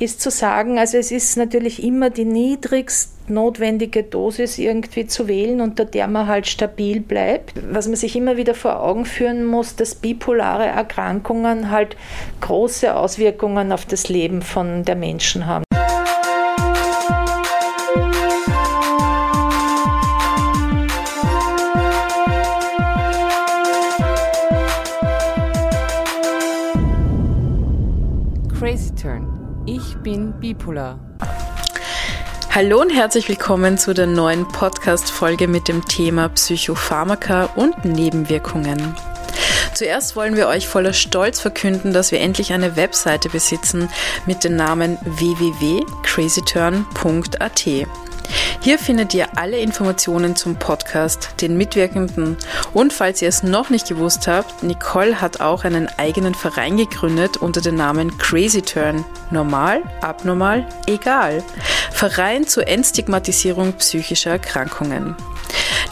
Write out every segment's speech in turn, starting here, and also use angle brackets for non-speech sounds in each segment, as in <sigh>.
ist zu sagen, also es ist natürlich immer die niedrigst notwendige Dosis irgendwie zu wählen, unter der man halt stabil bleibt. Was man sich immer wieder vor Augen führen muss, dass bipolare Erkrankungen halt große Auswirkungen auf das Leben von der Menschen haben. Bin bipolar. Hallo und herzlich willkommen zu der neuen Podcast-Folge mit dem Thema Psychopharmaka und Nebenwirkungen. Zuerst wollen wir euch voller Stolz verkünden, dass wir endlich eine Webseite besitzen mit dem Namen www.crazyturn.at. Hier findet ihr alle Informationen zum Podcast, den Mitwirkenden und falls ihr es noch nicht gewusst habt, Nicole hat auch einen eigenen Verein gegründet unter dem Namen Crazy Turn. Normal, abnormal, egal. Verein zur Entstigmatisierung psychischer Erkrankungen.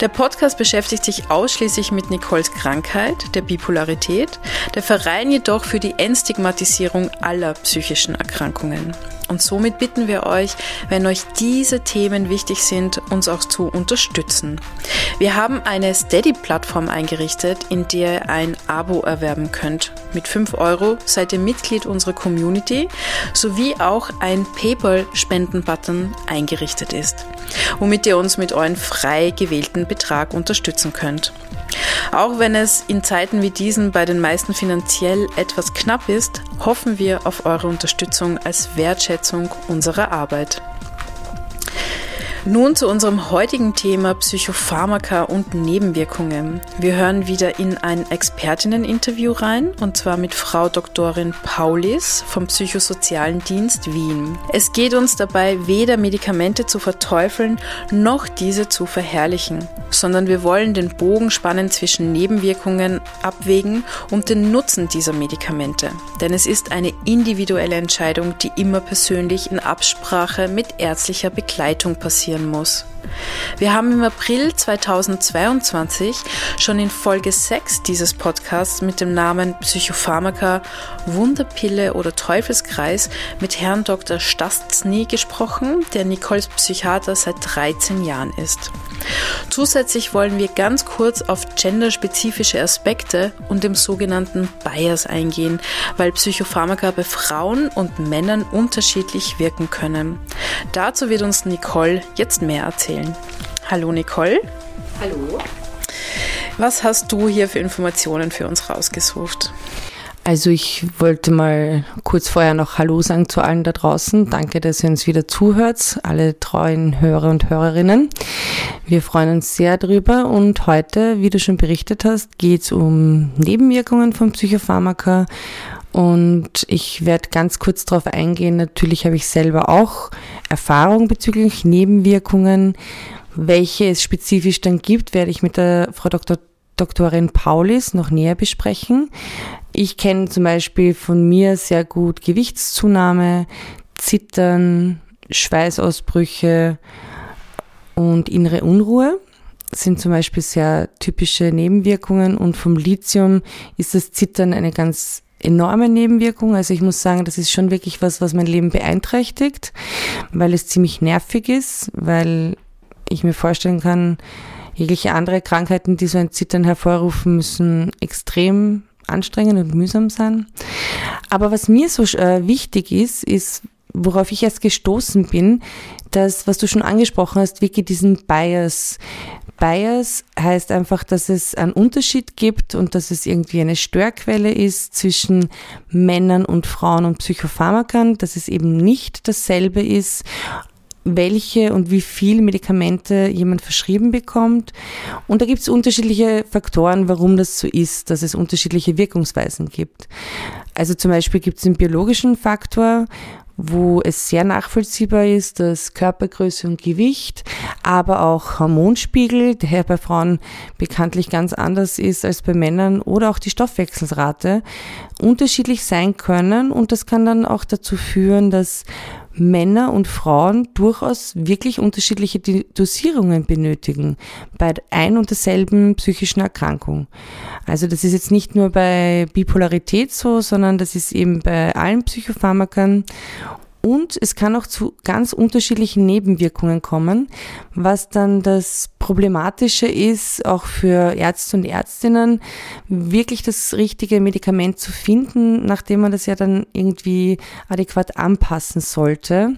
Der Podcast beschäftigt sich ausschließlich mit Nicoles Krankheit, der Bipolarität, der Verein jedoch für die Entstigmatisierung aller psychischen Erkrankungen. Und somit bitten wir euch, wenn euch diese Themen wichtig sind, uns auch zu unterstützen. Wir haben eine Steady-Plattform eingerichtet, in der ihr ein Abo erwerben könnt. Mit 5 Euro seid ihr Mitglied unserer Community, sowie auch ein PayPal-Spenden-Button eingerichtet ist, womit ihr uns mit euren frei gewählten Betrag unterstützen könnt. Auch wenn es in Zeiten wie diesen bei den meisten finanziell etwas knapp ist, hoffen wir auf eure Unterstützung als Wertschätzung unserer Arbeit. Nun zu unserem heutigen Thema Psychopharmaka und Nebenwirkungen. Wir hören wieder in ein Expertinnen-Interview rein, und zwar mit Frau Doktorin Paulis vom Psychosozialen Dienst Wien. Es geht uns dabei weder Medikamente zu verteufeln, noch diese zu verherrlichen, sondern wir wollen den Bogen spannen zwischen Nebenwirkungen abwägen und den Nutzen dieser Medikamente. Denn es ist eine individuelle Entscheidung, die immer persönlich in Absprache mit ärztlicher Begleitung passiert passieren muss. Wir haben im April 2022 schon in Folge 6 dieses Podcasts mit dem Namen Psychopharmaka, Wunderpille oder Teufelskreis mit Herrn Dr. Stastny gesprochen, der Nicoles Psychiater seit 13 Jahren ist. Zusätzlich wollen wir ganz kurz auf genderspezifische Aspekte und dem sogenannten Bias eingehen, weil Psychopharmaka bei Frauen und Männern unterschiedlich wirken können. Dazu wird uns Nicole jetzt mehr erzählen. Hallo Nicole. Hallo. Was hast du hier für Informationen für uns rausgesucht? Also ich wollte mal kurz vorher noch Hallo sagen zu allen da draußen. Danke, dass ihr uns wieder zuhört, alle treuen Hörer und Hörerinnen. Wir freuen uns sehr drüber und heute, wie du schon berichtet hast, geht es um Nebenwirkungen von Psychopharmaka und ich werde ganz kurz darauf eingehen. Natürlich habe ich selber auch Erfahrung bezüglich Nebenwirkungen. Welche es spezifisch dann gibt, werde ich mit der Frau Dr. Doktorin Paulis noch näher besprechen. Ich kenne zum Beispiel von mir sehr gut Gewichtszunahme, Zittern, Schweißausbrüche und innere Unruhe sind zum Beispiel sehr typische Nebenwirkungen und vom Lithium ist das Zittern eine ganz enorme Nebenwirkung. Also ich muss sagen, das ist schon wirklich was, was mein Leben beeinträchtigt, weil es ziemlich nervig ist, weil ich mir vorstellen kann, jegliche andere Krankheiten, die so ein Zittern hervorrufen, müssen extrem anstrengend und mühsam sein. Aber was mir so äh, wichtig ist, ist, worauf ich erst gestoßen bin, dass, was du schon angesprochen hast, wirklich diesen Bias. Bias heißt einfach, dass es einen Unterschied gibt und dass es irgendwie eine Störquelle ist zwischen Männern und Frauen und Psychopharmakern, dass es eben nicht dasselbe ist, welche und wie viel Medikamente jemand verschrieben bekommt. Und da gibt es unterschiedliche Faktoren, warum das so ist, dass es unterschiedliche Wirkungsweisen gibt. Also zum Beispiel gibt es einen biologischen Faktor, wo es sehr nachvollziehbar ist, dass Körpergröße und Gewicht, aber auch Hormonspiegel, der bei Frauen bekanntlich ganz anders ist als bei Männern, oder auch die Stoffwechselrate unterschiedlich sein können. Und das kann dann auch dazu führen, dass Männer und Frauen durchaus wirklich unterschiedliche Dosierungen benötigen bei ein und derselben psychischen Erkrankung. Also das ist jetzt nicht nur bei Bipolarität so, sondern das ist eben bei allen Psychopharmakern. Und es kann auch zu ganz unterschiedlichen Nebenwirkungen kommen, was dann das Problematische ist, auch für Ärzte und Ärztinnen, wirklich das richtige Medikament zu finden, nachdem man das ja dann irgendwie adäquat anpassen sollte.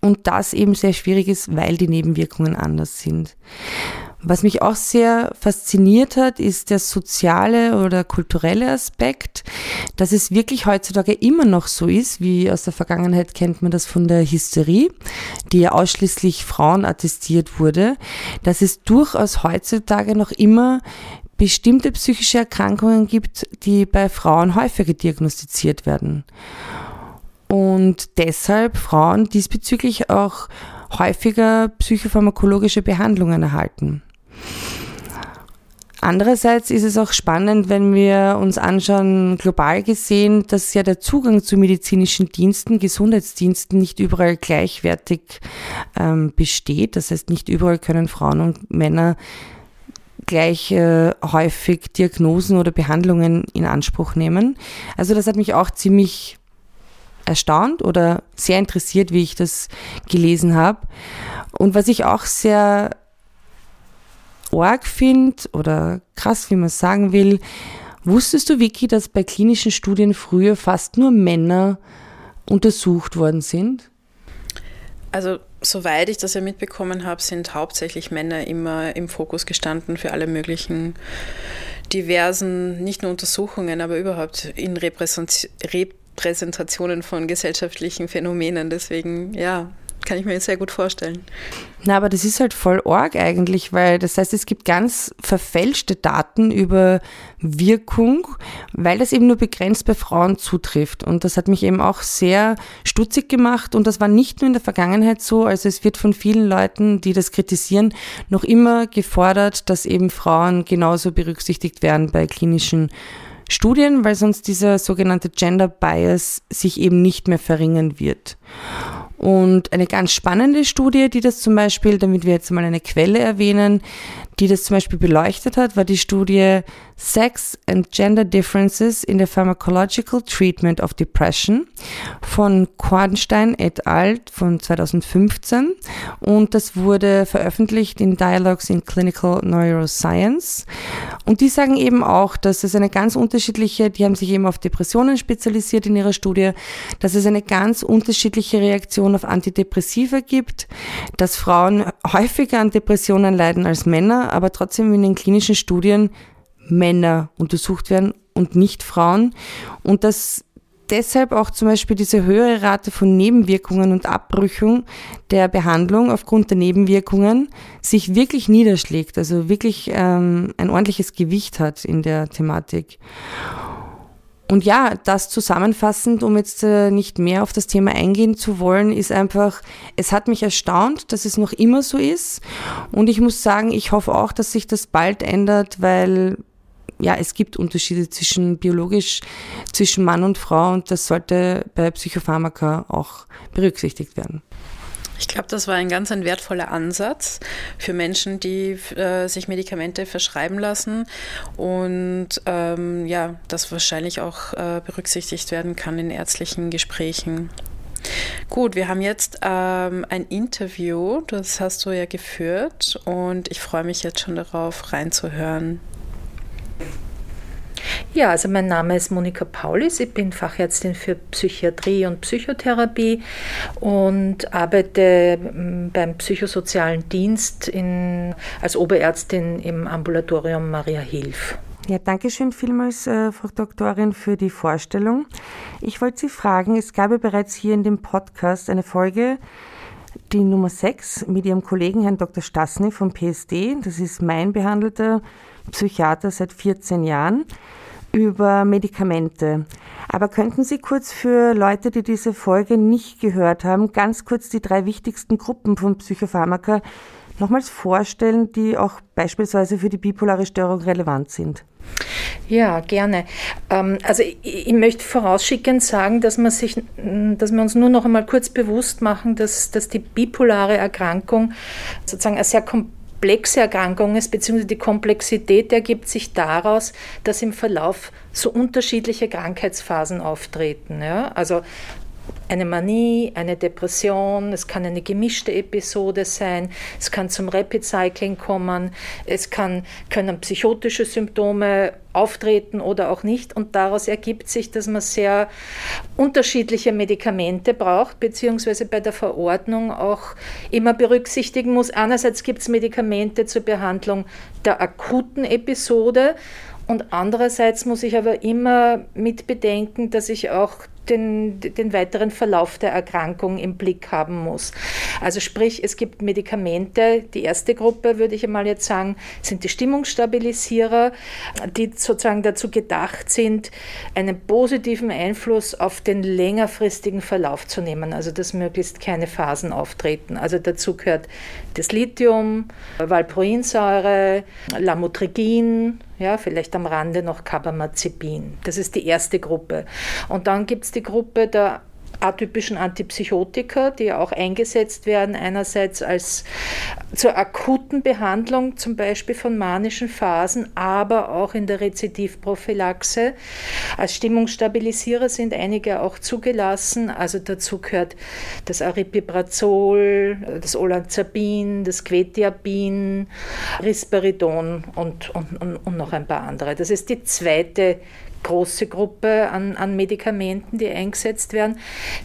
Und das eben sehr schwierig ist, weil die Nebenwirkungen anders sind. Was mich auch sehr fasziniert hat, ist der soziale oder kulturelle Aspekt, dass es wirklich heutzutage immer noch so ist, wie aus der Vergangenheit kennt man das von der Hysterie, die ja ausschließlich Frauen attestiert wurde, dass es durchaus heutzutage noch immer bestimmte psychische Erkrankungen gibt, die bei Frauen häufiger diagnostiziert werden. Und deshalb Frauen diesbezüglich auch häufiger psychopharmakologische Behandlungen erhalten. Andererseits ist es auch spannend, wenn wir uns anschauen, global gesehen, dass ja der Zugang zu medizinischen Diensten, Gesundheitsdiensten nicht überall gleichwertig ähm, besteht. Das heißt, nicht überall können Frauen und Männer gleich äh, häufig Diagnosen oder Behandlungen in Anspruch nehmen. Also das hat mich auch ziemlich erstaunt oder sehr interessiert, wie ich das gelesen habe. Und was ich auch sehr arg finde oder krass, wie man sagen will, wusstest du, Vicky, dass bei klinischen Studien früher fast nur Männer untersucht worden sind? Also soweit ich das ja mitbekommen habe, sind hauptsächlich Männer immer im Fokus gestanden für alle möglichen diversen, nicht nur Untersuchungen, aber überhaupt in Repräsentationen von gesellschaftlichen Phänomenen. Deswegen, ja, kann ich mir sehr gut vorstellen. Na, aber das ist halt voll arg eigentlich, weil das heißt, es gibt ganz verfälschte Daten über Wirkung, weil das eben nur begrenzt bei Frauen zutrifft. Und das hat mich eben auch sehr stutzig gemacht. Und das war nicht nur in der Vergangenheit so. Also es wird von vielen Leuten, die das kritisieren, noch immer gefordert, dass eben Frauen genauso berücksichtigt werden bei klinischen Studien, weil sonst dieser sogenannte Gender Bias sich eben nicht mehr verringern wird. Und eine ganz spannende Studie, die das zum Beispiel, damit wir jetzt mal eine Quelle erwähnen, die das zum Beispiel beleuchtet hat, war die Studie Sex and Gender Differences in the Pharmacological Treatment of Depression von Kornstein et al. von 2015 und das wurde veröffentlicht in Dialogues in Clinical Neuroscience. Und die sagen eben auch, dass es eine ganz unterschiedliche, die haben sich eben auf Depressionen spezialisiert in ihrer Studie, dass es eine ganz unterschiedliche Reaktion auf Antidepressiva gibt, dass Frauen häufiger an Depressionen leiden als Männer, aber trotzdem in den klinischen Studien Männer untersucht werden und nicht Frauen. Und dass deshalb auch zum Beispiel diese höhere Rate von Nebenwirkungen und Abbrüchung der Behandlung aufgrund der Nebenwirkungen sich wirklich niederschlägt, also wirklich ähm, ein ordentliches Gewicht hat in der Thematik. Und ja, das zusammenfassend, um jetzt äh, nicht mehr auf das Thema eingehen zu wollen, ist einfach, es hat mich erstaunt, dass es noch immer so ist. Und ich muss sagen, ich hoffe auch, dass sich das bald ändert, weil ja, es gibt Unterschiede zwischen biologisch, zwischen Mann und Frau und das sollte bei Psychopharmaka auch berücksichtigt werden. Ich glaube, das war ein ganz ein wertvoller Ansatz für Menschen, die äh, sich Medikamente verschreiben lassen und ähm, ja, das wahrscheinlich auch äh, berücksichtigt werden kann in ärztlichen Gesprächen. Gut, wir haben jetzt ähm, ein Interview, das hast du ja geführt und ich freue mich jetzt schon darauf reinzuhören. Ja, also mein Name ist Monika Paulis, ich bin Fachärztin für Psychiatrie und Psychotherapie und arbeite mm, beim psychosozialen Dienst in, als Oberärztin im Ambulatorium Maria Hilf. Ja, danke schön vielmals, äh, Frau Doktorin, für die Vorstellung. Ich wollte Sie fragen, es gab ja bereits hier in dem Podcast eine Folge, die Nummer 6, mit Ihrem Kollegen Herrn Dr. Stassny vom PSD. Das ist mein behandelter Psychiater seit 14 Jahren über Medikamente. Aber könnten Sie kurz für Leute, die diese Folge nicht gehört haben, ganz kurz die drei wichtigsten Gruppen von Psychopharmaka nochmals vorstellen, die auch beispielsweise für die bipolare Störung relevant sind? Ja, gerne. Ähm, also ich, möchte vorausschickend sagen, dass wir, sich, dass wir uns nur noch einmal kurz bewusst machen, dass, dass die bipolare Erkrankung sozusagen eine sehr komplexe komplexe Erkrankung ist, beziehungsweise die Komplexität ergibt sich daraus, dass im Verlauf so unterschiedliche Krankheitsphasen auftreten. Ja? Also eine Manie, eine Depression, es kann eine gemischte Episode sein, es kann zum Rapid Cycling kommen, es kann, können psychotische Symptome auftreten oder auch nicht. Und daraus ergibt sich, dass man sehr unterschiedliche Medikamente braucht, beziehungsweise bei der Verordnung auch immer berücksichtigen muss. Einerseits gibt es Medikamente zur Behandlung der akuten Episode und andererseits muss ich aber immer mit bedenken, dass ich auch den, den weiteren Verlauf der Erkrankung im Blick haben muss. Also sprich, es gibt Medikamente, die erste Gruppe würde ich einmal jetzt sagen, sind die Stimmungsstabilisierer, die sozusagen dazu gedacht sind, einen positiven Einfluss auf den längerfristigen Verlauf zu nehmen, also dass möglichst keine Phasen auftreten. Also dazu gehört das Lithium, Valproinsäure, Lamotrigin, ja, vielleicht am Rande noch Carbamazepin. Das ist die erste Gruppe. Und dann gibt es die Gruppe der atypischen Antipsychotika, die auch eingesetzt werden, einerseits als zur akuten Behandlung zum Beispiel von manischen Phasen, aber auch in der Rezidivprophylaxe. Als Stimmungsstabilisierer sind einige auch zugelassen, also dazu gehört das Aripiprazol, das Olanzapin, das Quetiapin, Risperidon und, und, und, und noch ein paar andere. Das ist die zweite große Gruppe an, an Medikamenten, die eingesetzt werden.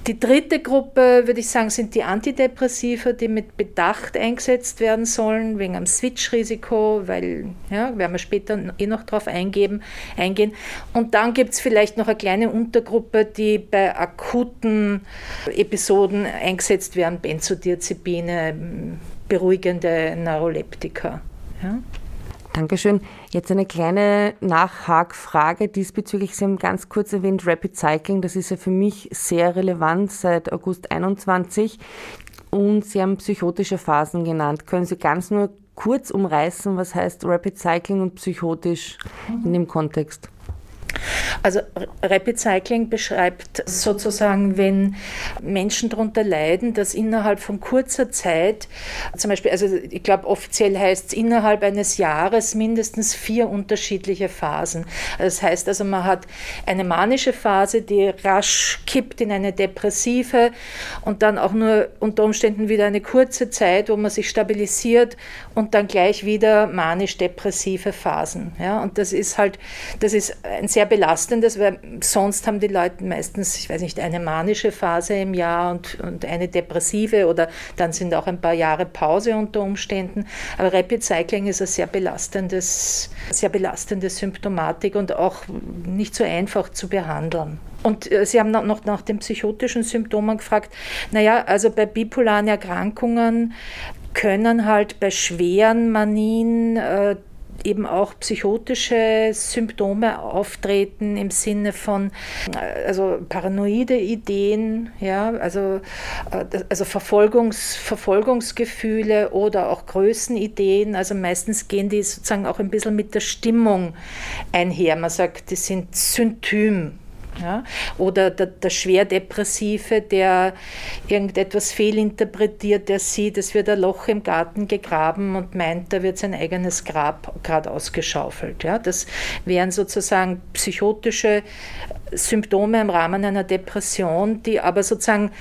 Die dritte Gruppe, würde ich sagen, sind die Antidepressiva, die mit Bedacht eingesetzt werden sollen, wegen einem Switch-Risiko, weil, ja, werden wir später eh noch eingeben, eingehen. Und dann gibt es vielleicht noch eine kleine Untergruppe, die bei akuten Episoden eingesetzt werden, Benzodiazepine, beruhigende Neuroleptika. Ja. Dankeschön. Jetzt eine kleine Nachhakfrage diesbezüglich. Sie haben ganz kurz erwähnt Rapid Cycling. Das ist ja für mich sehr relevant seit August 21. Und Sie haben psychotische Phasen genannt. Können Sie ganz nur kurz umreißen, was heißt Rapid Cycling und psychotisch in dem Kontext? Also Rapid Cycling beschreibt sozusagen, wenn Menschen darunter leiden, dass innerhalb von kurzer Zeit, zum Beispiel, also ich glaube offiziell heißt es innerhalb eines Jahres mindestens vier unterschiedliche Phasen. Das heißt also, man hat eine manische Phase, die rasch kippt in eine depressive und dann auch nur unter Umständen wieder eine kurze Zeit, wo man sich stabilisiert und dann gleich wieder manisch-depressive Phasen. Ja, und das ist halt, das ist ein sehr belastendes, weil sonst haben die Leute meistens, ich weiß nicht, eine manische Phase im Jahr und, und eine depressive oder dann sind auch ein paar Jahre Pause unter Umständen. Aber Rapid Cycling ist eine sehr belastendes, sehr belastende Symptomatik und auch nicht so einfach zu behandeln. Und äh, Sie haben noch nach den psychotischen Symptomen gefragt. Naja, also bei bipolaren Erkrankungen können halt bei schweren Manien äh, eben auch psychotische Symptome auftreten im Sinne von äh, also paranoide Ideen, ja, also, äh, also Verfolgungs, Verfolgungsgefühle oder auch Größenideen. Also meistens gehen die sozusagen auch ein bisschen mit der Stimmung einher. Man sagt, die sind Syntym. Ja? Oder der, der Schwerdepressive, der irgendetwas fehlinterpretiert, der sieht, es wird ein Loch im Garten gegraben und meint, da wird sein eigenes Grab gerade ausgeschaufelt. Ja? Das wären sozusagen psychotische Symptome im Rahmen einer Depression, die aber sozusagen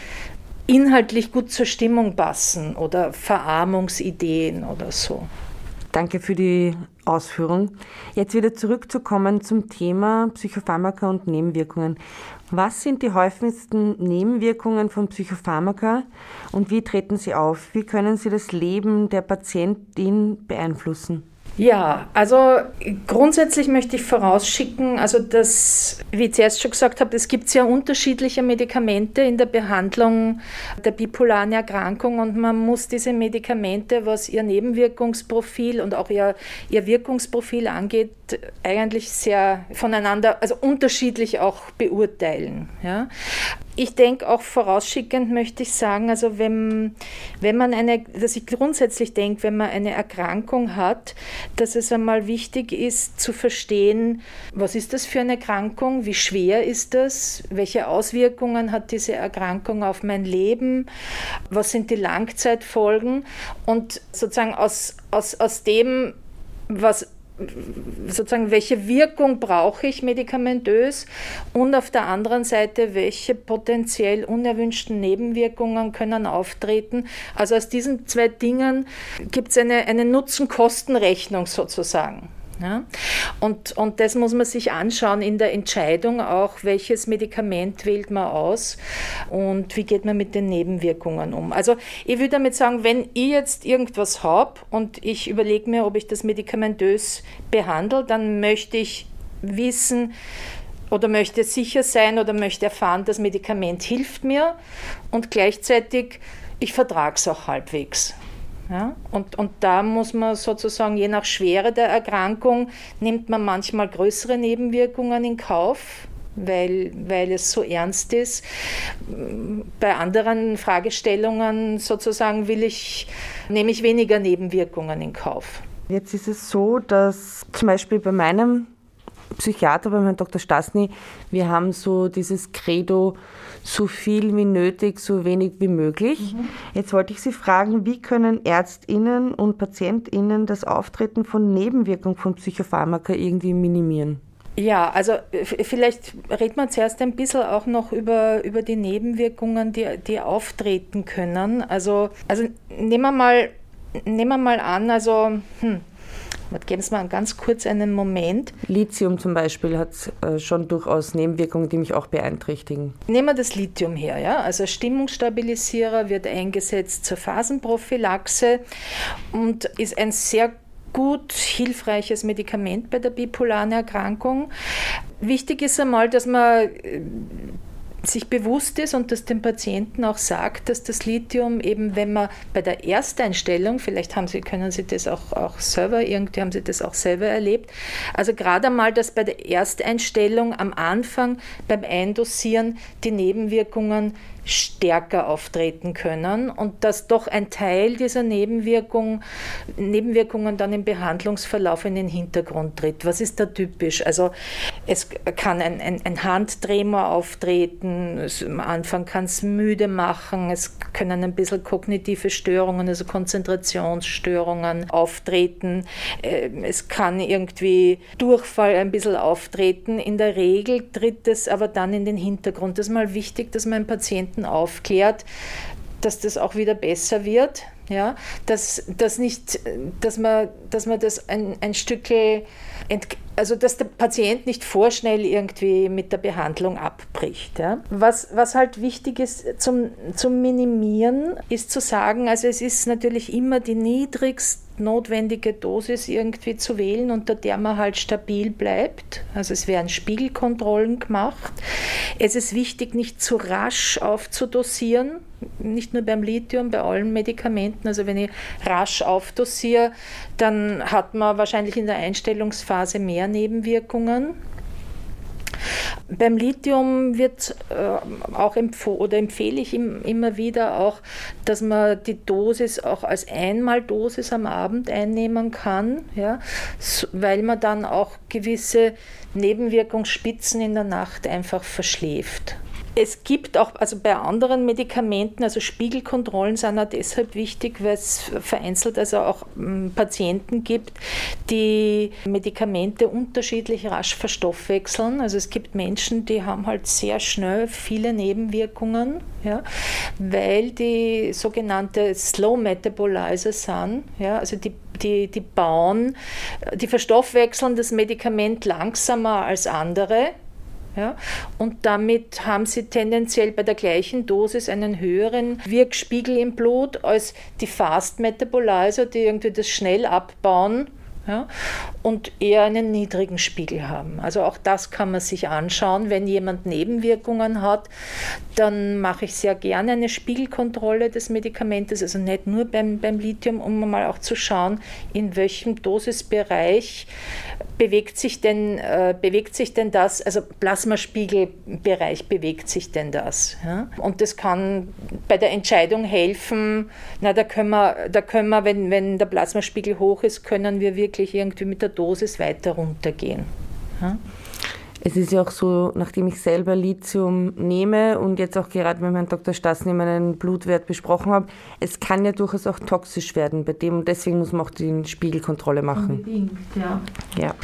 inhaltlich gut zur Stimmung passen oder Verarmungsideen oder so. Danke für die Ausführung. Jetzt wieder zurückzukommen zum Thema Psychopharmaka und Nebenwirkungen. Was sind die häufigsten Nebenwirkungen von Psychopharmaka und wie treten sie auf? Wie können sie das Leben der Patientin beeinflussen? Ja, also grundsätzlich möchte ich vorausschicken, also das, wie ich zuerst schon gesagt habe, es gibt sehr unterschiedliche Medikamente in der Behandlung der bipolaren Erkrankung und man muss diese Medikamente, was ihr Nebenwirkungsprofil und auch ihr, ihr Wirkungsprofil angeht, eigentlich sehr voneinander, also unterschiedlich auch beurteilen. Ja. Ich denke auch vorausschickend möchte ich sagen, also wenn, wenn man eine, dass ich grundsätzlich denke, wenn man eine Erkrankung hat, dass es einmal wichtig ist zu verstehen, was ist das für eine Erkrankung, wie schwer ist das, welche Auswirkungen hat diese Erkrankung auf mein Leben, was sind die Langzeitfolgen und sozusagen aus, aus, aus dem, was sozusagen, welche Wirkung brauche ich medikamentös und auf der anderen Seite, welche potenziell unerwünschten Nebenwirkungen können auftreten. Also aus diesen zwei Dingen gibt es eine, eine Nutzen-Kosten-Rechnung sozusagen. Ja? Und, und das muss man sich anschauen in der Entscheidung auch, welches Medikament wählt man aus und wie geht man mit den Nebenwirkungen um. Also ich würde damit sagen, wenn ich jetzt irgendwas habe und ich überlege mir, ob ich das medikamentös behandle, dann möchte ich wissen, oder möchte sicher sein oder möchte erfahren, das Medikament hilft mir und gleichzeitig ich vertrage es auch halbwegs. Ja? Und, und da muss man sozusagen, je nach Schwere der Erkrankung, nimmt man manchmal größere Nebenwirkungen in Kauf, weil, weil es so ernst ist. Bei anderen Fragestellungen sozusagen will ich, nehme ich weniger Nebenwirkungen in Kauf. Jetzt ist es so, dass zum Beispiel bei meinem Psychiater, bei meinem Dr. Stasny, wir haben so dieses Credo, so viel wie nötig, so wenig wie möglich. Mhm. Jetzt wollte ich Sie fragen, wie können Ärztinnen und Patientinnen das Auftreten von Nebenwirkungen von Psychopharmaka irgendwie minimieren? Ja, also vielleicht redet man zuerst ein bisschen auch noch über, über die Nebenwirkungen, die, die auftreten können. Also, also nehmen, wir mal, nehmen wir mal an, also hm, Geben Sie mal ganz kurz einen Moment. Lithium zum Beispiel hat äh, schon durchaus Nebenwirkungen, die mich auch beeinträchtigen. Nehmen wir das Lithium her. Ja? Also Stimmungsstabilisierer wird eingesetzt zur Phasenprophylaxe und ist ein sehr gut hilfreiches Medikament bei der bipolaren Erkrankung. Wichtig ist einmal, dass man äh, sich bewusst ist und das dem Patienten auch sagt, dass das Lithium eben, wenn man bei der Ersteinstellung, vielleicht haben Sie, können Sie das auch, auch selber, irgendwie haben Sie das auch selber erlebt, also gerade einmal, dass bei der Ersteinstellung am Anfang beim Eindosieren die Nebenwirkungen stärker auftreten können und dass doch ein Teil dieser Nebenwirkung, Nebenwirkungen dann im Behandlungsverlauf in den Hintergrund tritt. Was ist da typisch? Also es kann ein, ein, ein Handtremor auftreten, es, am Anfang kann es müde machen, es können ein bisschen kognitive Störungen, also Konzentrationsstörungen auftreten, äh, es kann irgendwie Durchfall ein bisschen auftreten. In der Regel tritt es aber dann in den Hintergrund. Das ist mal wichtig, dass man Patienten Patienten aufklärt, dass das auch wieder besser wird. Ja, dass, dass, nicht, dass, man, dass man das ein, ein Stückel, also dass der Patient nicht vorschnell irgendwie mit der Behandlung abbricht. Ja. Was, was halt wichtig ist zum, zum Minimieren, ist zu sagen, also es ist natürlich immer die niedrigste notwendige Dosis irgendwie zu wählen, unter der man halt stabil bleibt. Also es werden Spiegelkontrollen gemacht. Es ist wichtig, nicht zu rasch aufzudosieren, nicht nur beim Lithium, bei allen Medikamenten. Also wenn ich rasch aufdosiere, dann hat man wahrscheinlich in der Einstellungsphase mehr Nebenwirkungen. Beim Lithium wird äh, auch empfohlen oder empfehle ich ihm immer wieder auch, dass man die Dosis auch als Einmaldosis am Abend einnehmen kann, ja, so, weil man dann auch gewisse Nebenwirkungsspitzen in der Nacht einfach verschläft. Es gibt auch, also bei anderen Medikamenten, also Spiegelkontrollen sind auch deshalb wichtig, weil es vereinzelt also auch hm, Patienten gibt, die Medikamente unterschiedlich rasch verstoffwechseln. Also es gibt Menschen, die haben halt sehr schnell viele Nebenwirkungen, ja, weil die sogenannte Slow Metabolizer sind, ja, also die die, die bauen, die verstoffwechseln das Medikament langsamer als andere ja? Und damit haben sie tendenziell bei der gleichen Dosis einen höheren Wirkspiegel im Blut als die Fast Metabolizer, die irgendwie das schnell abbauen ja, und eher einen niedrigen Spiegel haben. Also auch das kann man sich anschauen. Wenn jemand Nebenwirkungen hat, dann mache ich sehr gerne eine Spiegelkontrolle des Medikamentes, also nicht nur beim, beim Lithium, um mal auch zu schauen, in welchem Dosisbereich bewegt sich denn, äh, bewegt sich denn das, also Plasmaspiegelbereich bewegt sich denn das. Ja? Und das kann bei der Entscheidung helfen, na, da können wir, da können wir wenn, wenn der Plasmaspiegel hoch ist, können wir wirklich irgendwie mit der Dosis weiter runtergehen. Ja? Es ist ja auch so, nachdem ich selber Lithium nehme und jetzt auch gerade mit Herrn Dr. Stassen meinen Blutwert besprochen habe, es kann ja durchaus auch toxisch werden bei dem und deswegen muss man auch die Spiegelkontrolle machen. Unbedingt, ja. ja.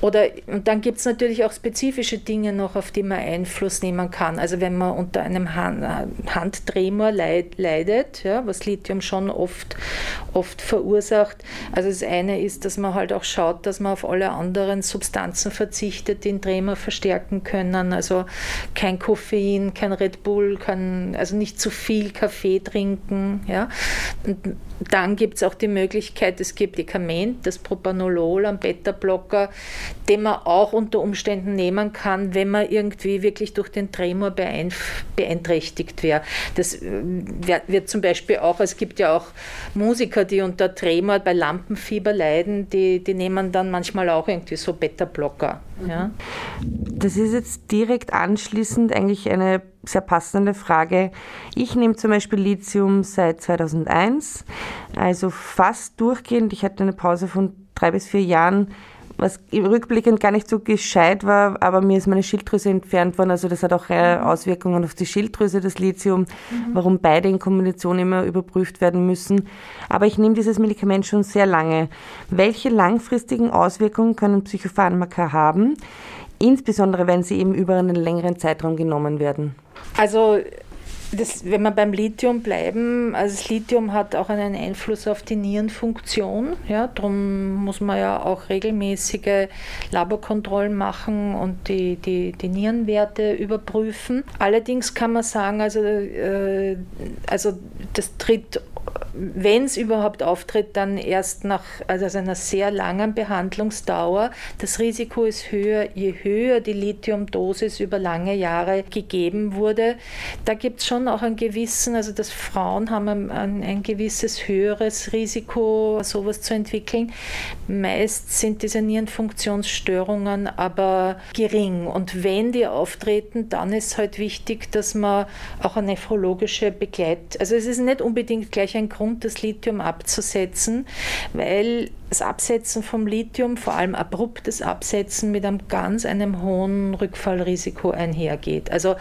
Oder und dann gibt es natürlich auch spezifische Dinge noch, auf die man Einfluss nehmen kann. Also wenn man unter einem Handtremor leidet, ja, was Lithium schon oft, oft verursacht. Also das eine ist, dass man halt auch schaut, dass man auf alle anderen Substanzen verzichtet, die den Tremor verstärken können. Also kein Koffein, kein Red Bull, kein, also nicht zu viel Kaffee trinken. Ja. Dann gibt es auch die Möglichkeit, es gibt Medikament, das Propanolol, ein Beta-Blocker, den man auch unter Umständen nehmen kann, wenn man irgendwie wirklich durch den Tremor beeinträchtigt wäre. Das äh, wird zum Beispiel auch, es gibt ja auch Musiker, die unter Tremor bei Lampenfieber leiden, die, die nehmen dann manchmal auch irgendwie so Beta-Blocker. Ja. Das ist jetzt direkt anschließend eigentlich eine sehr passende Frage. Ich nehme zum Beispiel Lithium seit 2001, also fast durchgehend. Ich hatte eine Pause von drei bis vier Jahren, was rückblickend gar nicht so gescheit war, aber mir ist meine Schilddrüse entfernt worden. Also das hat auch äh, mhm. Auswirkungen auf die Schilddrüse, das Lithium, mhm. warum beide in Kombination immer überprüft werden müssen. Aber ich nehme dieses Medikament schon sehr lange. Welche langfristigen Auswirkungen können Psychopharmaka haben? Insbesondere wenn sie eben über einen längeren Zeitraum genommen werden. Also das, wenn wir beim Lithium bleiben, also das Lithium hat auch einen Einfluss auf die Nierenfunktion. Ja, darum muss man ja auch regelmäßige Laborkontrollen machen und die, die, die Nierenwerte überprüfen. Allerdings kann man sagen, also, äh, also das tritt wenn es überhaupt auftritt, dann erst nach also einer sehr langen Behandlungsdauer. Das Risiko ist höher, je höher die Lithiumdosis über lange Jahre gegeben wurde. Da gibt es schon auch einen gewissen, also dass Frauen haben ein, ein, gewisses höheres Risiko, sowas zu entwickeln. Meist sind diese Nierenfunktionsstörungen aber gering. Und wenn die auftreten, dann ist halt wichtig, dass man auch eine nephrologische Begleit, also es ist nicht unbedingt gleich ein Grund, das Lithium abzusetzen, weil das Absetzen vom Lithium, vor allem abruptes Absetzen, mit einem ganz einem hohen Rückfallrisiko einhergeht. Also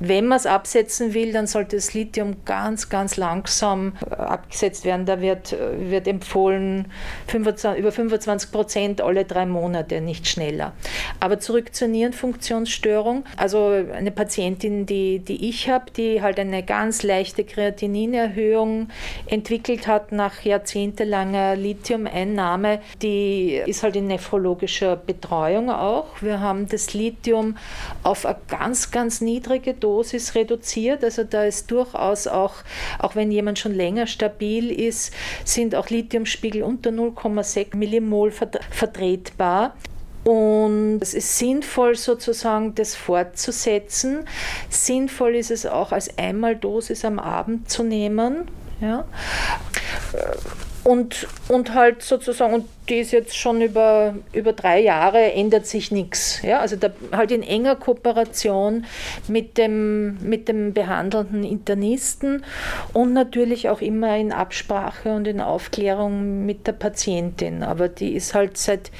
wenn man es absetzen will, dann sollte das Lithium ganz, ganz langsam äh, abgesetzt werden. Da wird, äh, wird empfohlen 25, über 25 Prozent alle drei Monate, nicht schneller. Aber zurück zur Nierenfunktionsstörung. Also eine Patientin, die, die ich habe, die halt eine ganz leichte Kreatininerhöhung entwickelt hat nach jahrzehntelanger Lithiumeinnahme Dame, die ist halt in nephrologischer Betreuung auch. Wir haben das Lithium auf eine ganz, ganz niedrige Dosis reduziert. Also da ist durchaus auch, auch wenn jemand schon länger stabil ist, sind auch Lithiumspiegel unter 0,6 Millimol vertretbar. Und es ist sinnvoll sozusagen, das fortzusetzen. Sinnvoll ist es auch als Einmaldosis am Abend zu nehmen. Ja. Und, und halt sozusagen, und die ist jetzt schon über, über drei Jahre, ändert sich nichts. Ja? Also da, halt in enger Kooperation mit dem, mit dem behandelnden Internisten und natürlich auch immer in Absprache und in Aufklärung mit der Patientin. Aber die ist halt seit,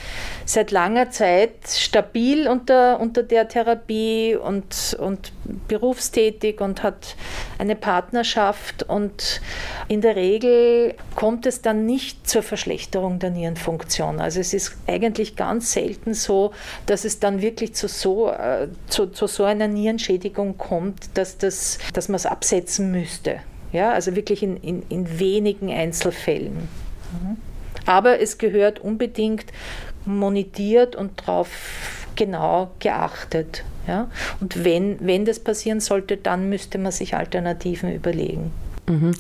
seit langer Zeit stabil unter, unter der Therapie und, und berufstätig und hat eine Partnerschaft und in der Regel kommt es dann nicht zur Verschlechterung der Nierenfunktion. Also es ist eigentlich ganz selten so, dass es dann wirklich zu so, äh, zu, zu so einer Nierenschädigung kommt, dass, das, dass man es absetzen müsste. Ja, also wirklich in, in, in wenigen Einzelfällen. Mhm. Aber es gehört unbedingt monitiert und darauf genau geachtet. Ja? Und wenn, wenn das passieren sollte, dann müsste man sich Alternativen überlegen. Mhm.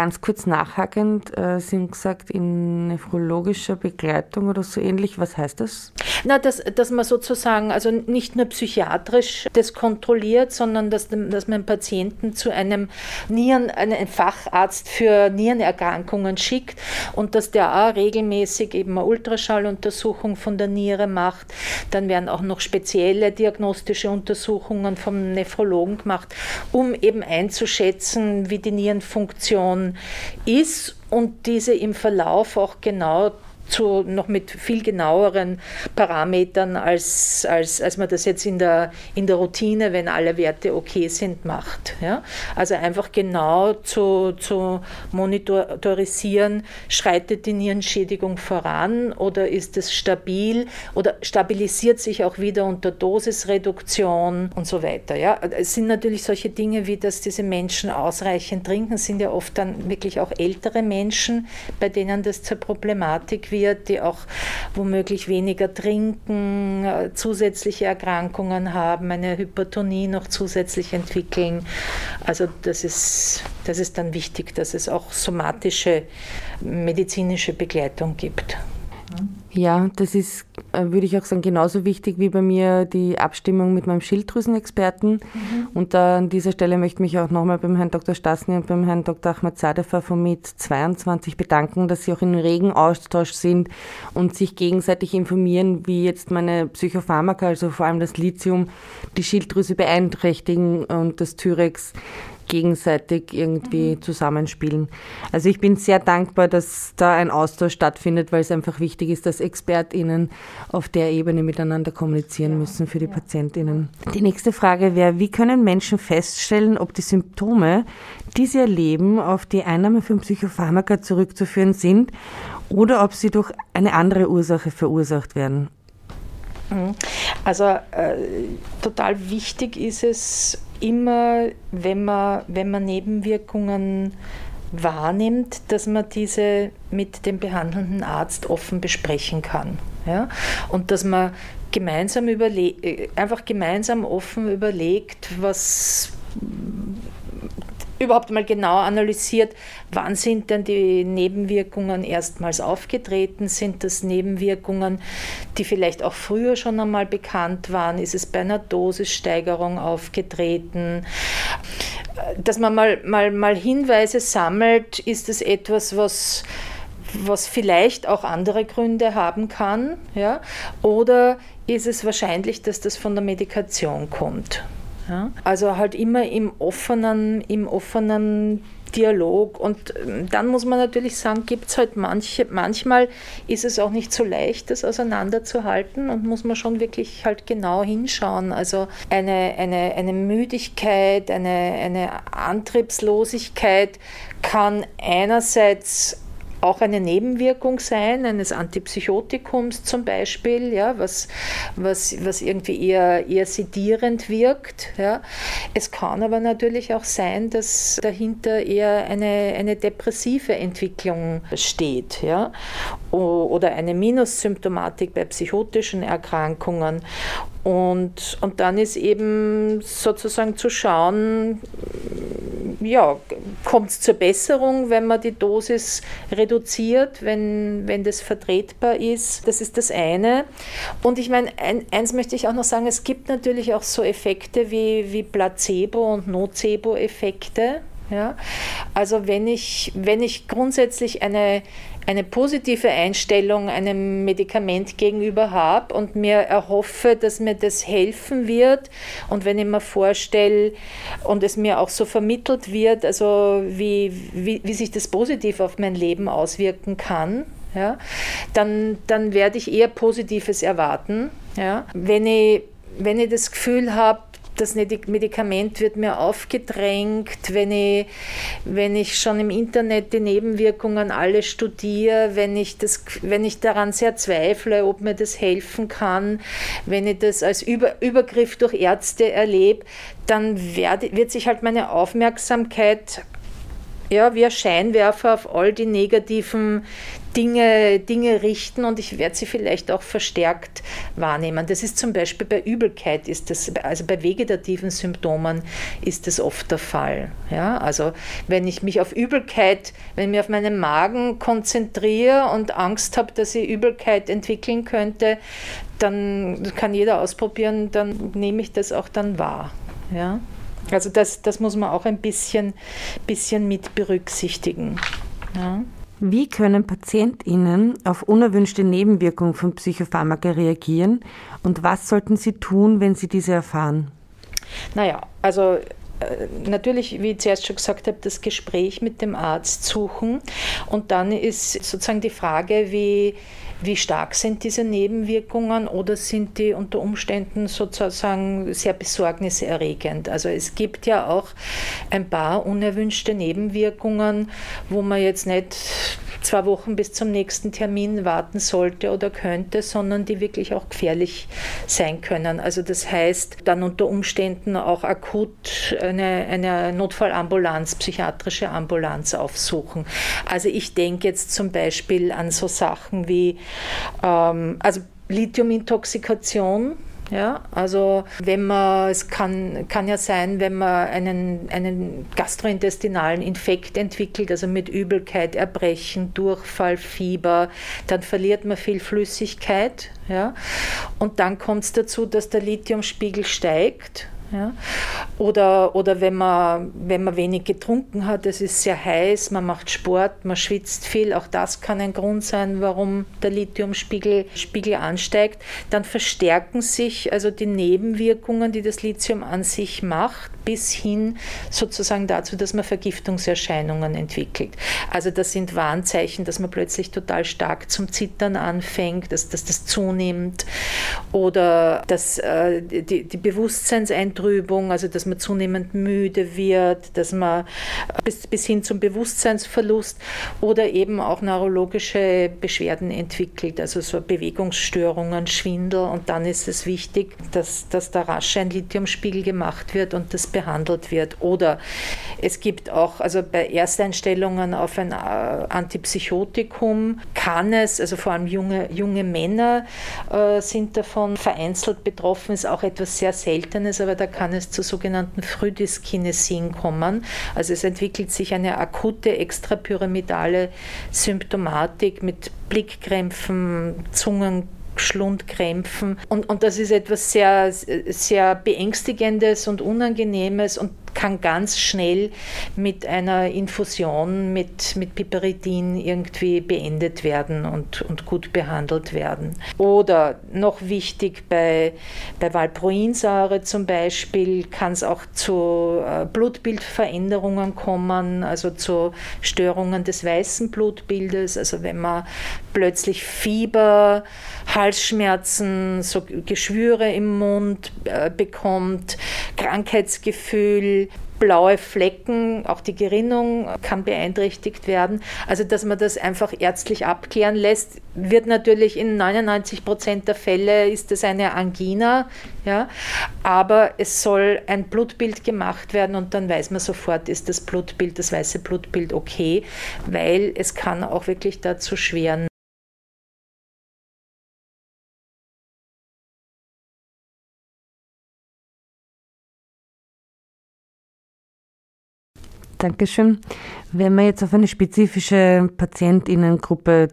Ganz kurz nachhakend, äh, Sie haben gesagt, in nephrologischer Begleitung oder so ähnlich. Was heißt das? Na, dass, dass man sozusagen, also nicht nur psychiatrisch das kontrolliert, sondern dass, dass man Patienten zu einem Nieren, einem Facharzt für Nierenerkrankungen schickt und dass der auch regelmäßig eben eine Ultraschalluntersuchung von der Niere macht. Dann werden auch noch spezielle diagnostische Untersuchungen vom Nephrologen gemacht, um eben einzuschätzen, wie die Nieren Ist und diese im Verlauf auch genau zu, noch mit viel genaueren Parametern, als, als, als man das jetzt in der, in der Routine, wenn alle Werte okay sind, macht. Ja? Also einfach genau zu, zu monitorisieren, schreitet die Nierenschädigung voran oder ist es stabil oder stabilisiert sich auch wieder unter Dosisreduktion und so weiter. Ja? Es sind natürlich solche Dinge wie, dass diese Menschen ausreichend trinken, sind ja oft dann wirklich auch ältere Menschen, bei denen das zur Problematik wird, die auch womöglich weniger trinken, äh, zusätzliche Erkrankungen haben, eine Hypertonie noch zusätzlich entwickeln. Also das ist, das ist dann wichtig, dass es auch somatische medizinische Begleitung gibt. Ja, das ist, äh, würde ich auch sagen, genauso wichtig wie bei mir die Abstimmung mit meinem Schilddrüsenexperten. Mhm. Und an dieser Stelle möchte ich mich auch nochmal beim Herrn Dr. Stasny und beim Herrn Dr. Ahmad Zadefer von MIT 22 bedanken, dass sie auch in regen Austausch sind und sich gegenseitig informieren, wie jetzt meine Psychopharmaka, also vor allem das Lithium, die Schilddrüse beeinträchtigen und das Thyrex gegenseitig irgendwie mhm. zusammenspielen. Also ich bin sehr dankbar, dass da ein Austausch stattfindet, weil es einfach wichtig ist, dass ExpertInnen auf der Ebene miteinander kommunizieren müssen für die ja. PatientInnen. Die nächste Frage wäre, wie können Menschen feststellen, ob die Symptome, die sie erleben, auf die Einnahme von Psychopharmaka zurückzuführen sind oder ob sie durch eine andere Ursache verursacht werden? Mhm. Also äh, total wichtig ist es, immer, wenn man, wenn man Nebenwirkungen wahrnimmt, dass man diese mit dem behandelnden Arzt offen besprechen kann. Ja? Und dass man gemeinsam überle einfach gemeinsam offen überlegt, was überhaupt mal genau analysiert, wann sind denn die Nebenwirkungen erstmals aufgetreten? Sind das Nebenwirkungen, die vielleicht auch früher schon einmal bekannt waren? Ist es bei einer Dosissteigerung aufgetreten? Dass man mal, mal, mal Hinweise sammelt, ist es etwas, was was vielleicht auch andere Gründe haben kann, ja? oder ist es wahrscheinlich, dass das von der Medikation kommt? Ja? Also halt immer im offenen, im offenen Dialog. Und ähm, dann muss man natürlich sagen, gibt es halt manche, manchmal ist es auch nicht so leicht, das auseinanderzuhalten und muss man schon wirklich halt genau hinschauen. Also eine, eine, eine Müdigkeit, eine, eine Antriebslosigkeit kann einerseits auch eine Nebenwirkung sein, eines Antipsychotikums zum Beispiel, ja, was, was, was irgendwie eher, eher sedierend wirkt. Ja. Es kann aber natürlich auch sein, dass dahinter eher eine, eine depressive Entwicklung steht ja, oder eine Minussymptomatik bei psychotischen Erkrankungen. Und, und dann ist eben sozusagen zu schauen, ja, kommt es zur Besserung, wenn man die Dosis reduziert, wenn, wenn das vertretbar ist. Das ist das eine. Und ich meine, ein, eins möchte ich auch noch sagen, es gibt natürlich auch so Effekte wie, wie Placebo- und Nocebo-Effekte. Ja? Also wenn ich, wenn ich grundsätzlich eine, eine positive Einstellung einem Medikament gegenüber habe und mir erhoffe, dass mir das helfen wird und wenn ich mir vorstelle und es mir auch so vermittelt wird, also wie, wie, wie sich das positiv auf mein Leben auswirken kann, ja, dann, dann werde ich eher Positives erwarten. Ja. Wenn, ich, wenn ich das Gefühl habe, das Medikament wird mir aufgedrängt, wenn ich, wenn ich schon im Internet die Nebenwirkungen alle studiere, wenn ich, das, wenn ich daran sehr zweifle, ob mir das helfen kann, wenn ich das als Über, Übergriff durch Ärzte erlebe, dann werd, wird sich halt meine Aufmerksamkeit ja, wie ein Scheinwerfer auf all die negativen Dinge, Dinge richten und ich werde sie vielleicht auch verstärkt wahrnehmen. Das ist zum Beispiel bei Übelkeit, ist das, also bei vegetativen Symptomen ist das oft der Fall. Ja, also wenn ich mich auf Übelkeit, wenn ich mich auf meinen Magen konzentriere und Angst habe, dass ich Übelkeit entwickeln könnte, dann kann jeder ausprobieren, dann nehme ich das auch dann wahr. Ja. Also das, das muss man auch ein bisschen, bisschen mit berücksichtigen. Ja. Wie können PatientInnen auf unerwünschte Nebenwirkungen von Psychopharmaka reagieren und was sollten sie tun, wenn sie diese erfahren? Naja, also äh, natürlich, wie ich zuerst schon gesagt habe, das Gespräch mit dem Arzt suchen. Und dann ist sozusagen die Frage, wie, wie stark sind diese Nebenwirkungen oder sind die unter Umständen sozusagen sehr besorgniserregend? Also es gibt ja auch ein paar unerwünschte Nebenwirkungen, wo man jetzt nicht zwei Wochen bis zum nächsten Termin warten sollte oder könnte, sondern die wirklich auch gefährlich sein können. Also das heißt, dann unter Umständen auch akut eine, eine Notfallambulanz, psychiatrische Ambulanz aufsuchen. Also ich denke jetzt zum Beispiel an so Sachen wie ähm, also Lithiumintoxikation ja, also wenn man, es kann, kann ja sein, wenn man einen, einen gastrointestinalen Infekt entwickelt, also mit Übelkeit, Erbrechen, Durchfall, Fieber, dann verliert man viel Flüssigkeit. Ja, und dann kommt es dazu, dass der Lithiumspiegel steigt ja? Oder, oder wenn, man, wenn man wenig getrunken hat, es ist sehr heiß, man macht Sport, man schwitzt viel, auch das kann ein Grund sein, warum der Lithiumspiegel Spiegel ansteigt. Dann verstärken sich also die Nebenwirkungen, die das Lithium an sich macht, bis hin sozusagen dazu, dass man Vergiftungserscheinungen entwickelt. Also das sind Warnzeichen, dass man plötzlich total stark zum Zittern anfängt, dass, dass das zunimmt oder dass äh, die, die Bewusstseinseinträubung, also dass man zunehmend müde wird, dass man bis, bis hin zum Bewusstseinsverlust oder eben auch neurologische Beschwerden entwickelt, also so Bewegungsstörungen, Schwindel und dann ist es wichtig, dass, dass da rasch ein Lithiumspiegel gemacht wird und das behandelt wird. Oder es gibt auch, also bei Ersteinstellungen auf ein äh, Antipsychotikum kann es, also vor allem junge, junge Männer äh, sind davon vereinzelt betroffen, ist auch etwas sehr Seltenes, aber da kann es zu sogenannten Frühdyskinesien kommen. Also es entwickelt sich eine akute extrapyramidale Symptomatik mit Blickkrämpfen, Zungen, Schlundkrämpfen. Und, und das ist etwas sehr, sehr Beängstigendes und Unangenehmes und kann ganz schnell mit einer Infusion mit, mit Piperidin irgendwie beendet werden und, und gut behandelt werden. Oder noch wichtig bei, bei Valproinsäure zum Beispiel kann es auch zu äh, Blutbildveränderungen kommen, also zu Störungen des weißen Blutbildes. Also wenn man plötzlich Fieber, Halsschmerzen, so Geschwüre im Mund äh, bekommt, Krankheitsgefühl, blaue Flecken, auch die Gerinnung kann beeinträchtigt werden. Also, dass man das einfach ärztlich abklären lässt, wird natürlich in 99 Prozent der Fälle ist es eine Angina, ja, aber es soll ein Blutbild gemacht werden und dann weiß man sofort, ist das Blutbild, das weiße Blutbild okay, weil es kann auch wirklich dazu schweren Dankeschön. Wenn wir jetzt auf eine spezifische Patientinnengruppe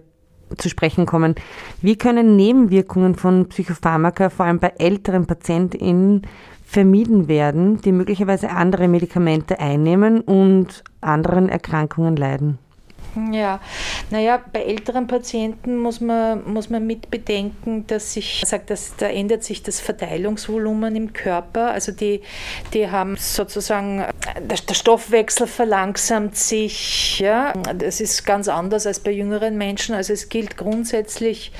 zu sprechen kommen, wie können Nebenwirkungen von Psychopharmaka vor allem bei älteren PatientInnen vermieden werden, die möglicherweise andere Medikamente einnehmen und anderen Erkrankungen leiden? Ja, naja, bei älteren Patienten muss man, muss man mit bedenken, dass sich, sagt, dass da ändert sich das Verteilungsvolumen im Körper. Also die, die haben sozusagen, der, der Stoffwechsel verlangsamt sich. Ja. Das ist ganz anders als bei jüngeren Menschen. Also es gilt grundsätzlich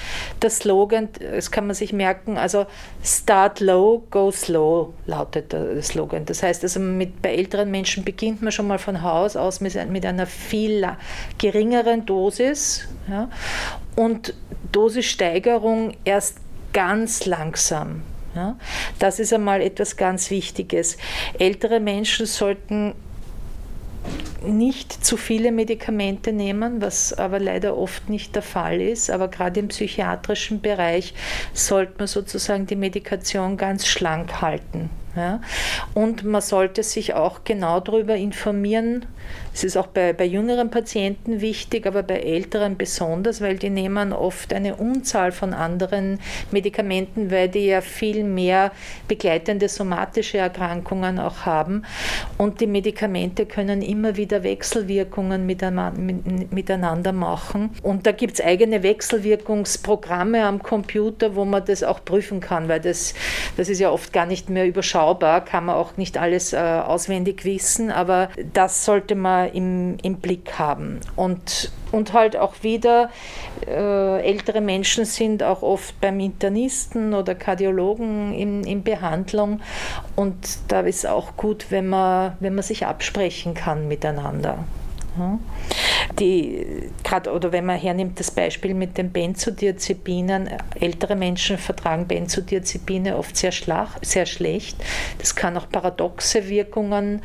der Slogan, das kann man sich merken, also Start low, go slow lautet der Slogan. Das heißt, also mit, bei älteren Menschen beginnt man schon mal von Haus aus mit, mit einer viel geringeren Dosis ja, und Dosissteigerung erst ganz langsam. Ja. Das ist einmal etwas ganz Wichtiges. Ältere Menschen sollten nicht zu viele Medikamente nehmen, was aber leider oft nicht der Fall ist. Aber gerade im psychiatrischen Bereich sollte man sozusagen die Medikation ganz schlank halten. Ja? Und man sollte sich auch genau darüber informieren. Es ist auch bei, bei jüngeren Patienten wichtig, aber bei älteren besonders, weil die nehmen oft eine Unzahl von anderen Medikamenten, weil die ja viel mehr begleitende somatische Erkrankungen auch haben. Und die Medikamente können immer wieder Wechselwirkungen miteinander machen. Und da gibt es eigene Wechselwirkungsprogramme am Computer, wo man das auch prüfen kann, weil das, das ist ja oft gar nicht mehr überschaubar kann man auch nicht alles äh, auswendig wissen, aber das sollte man im, im Blick haben. Und, und halt auch wieder, äh, ältere Menschen sind auch oft beim Internisten oder Kardiologen in, in Behandlung und da ist auch gut, wenn man, wenn man sich absprechen kann miteinander. Die, grad, oder wenn man hernimmt das Beispiel mit den Benzodiazepinen, ältere Menschen vertragen Benzodiazepine oft sehr, schlach, sehr schlecht. Das kann auch paradoxe Wirkungen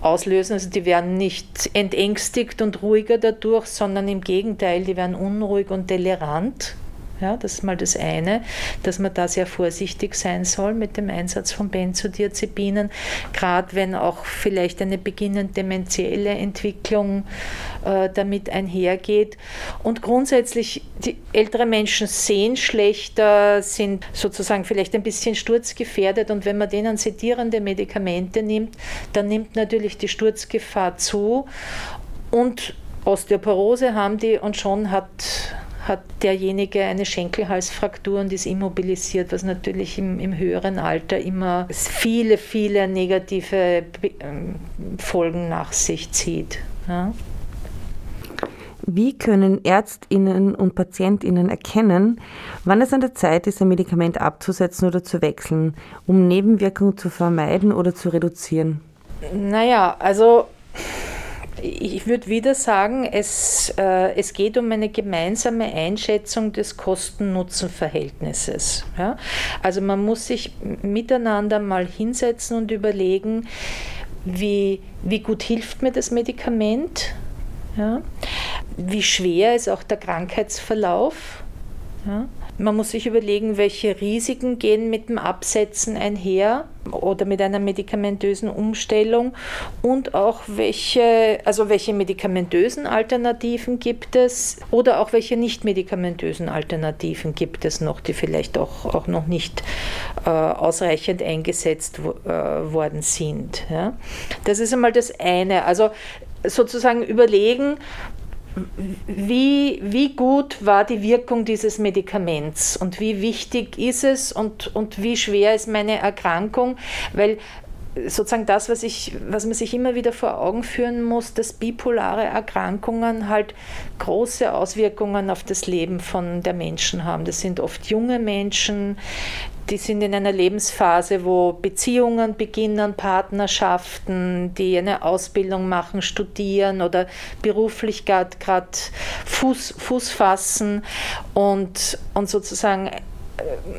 auslösen. Also die werden nicht entängstigt und ruhiger dadurch, sondern im Gegenteil, die werden unruhig und delirant. Ja, das ist mal das eine, dass man da sehr vorsichtig sein soll mit dem Einsatz von Benzodiazepinen, gerade wenn auch vielleicht eine beginnend dementielle Entwicklung äh, damit einhergeht. Und grundsätzlich, die ältere Menschen sehen schlechter, sind sozusagen vielleicht ein bisschen sturzgefährdet und wenn man denen sedierende Medikamente nimmt, dann nimmt natürlich die Sturzgefahr zu und Osteoporose haben die und schon hat hat derjenige eine Schenkelhalsfraktur und ist immobilisiert, was natürlich im, im höheren Alter immer viele, viele negative ähm, Folgen nach sich zieht. Ja. Wie können Ärztinnen und Patientinnen erkennen, wann es an der Zeit ist, ein Medikament abzusetzen oder zu wechseln, um Nebenwirkungen zu vermeiden oder zu reduzieren? Naja, also ich würde wieder sagen, es, äh, es geht um eine gemeinsame Einschätzung des Kosten-Nutzen-Verhältnisses. Ja? Also man muss sich miteinander mal hinsetzen und überlegen, wie, wie gut hilft mir das Medikament, ja? wie schwer ist auch der Krankheitsverlauf. Ja? Man muss sich überlegen, welche Risiken gehen mit dem Absetzen einher oder mit einer medikamentösen Umstellung und auch welche, also welche medikamentösen Alternativen gibt es oder auch welche nicht medikamentösen Alternativen gibt es noch, die vielleicht auch, auch noch nicht äh, ausreichend eingesetzt äh, worden sind. Ja. Das ist einmal das eine. Also sozusagen überlegen, wie, wie gut war die Wirkung dieses Medikaments und wie wichtig ist es und, und wie schwer ist meine Erkrankung, weil sozusagen das, was, ich, was man sich immer wieder vor Augen führen muss, dass bipolare Erkrankungen halt große Auswirkungen auf das Leben von der Menschen haben. Das sind oft junge Menschen, die sind in einer Lebensphase, wo Beziehungen beginnen, Partnerschaften, die eine Ausbildung machen, studieren oder beruflich gerade Fuß, Fuß fassen und, und sozusagen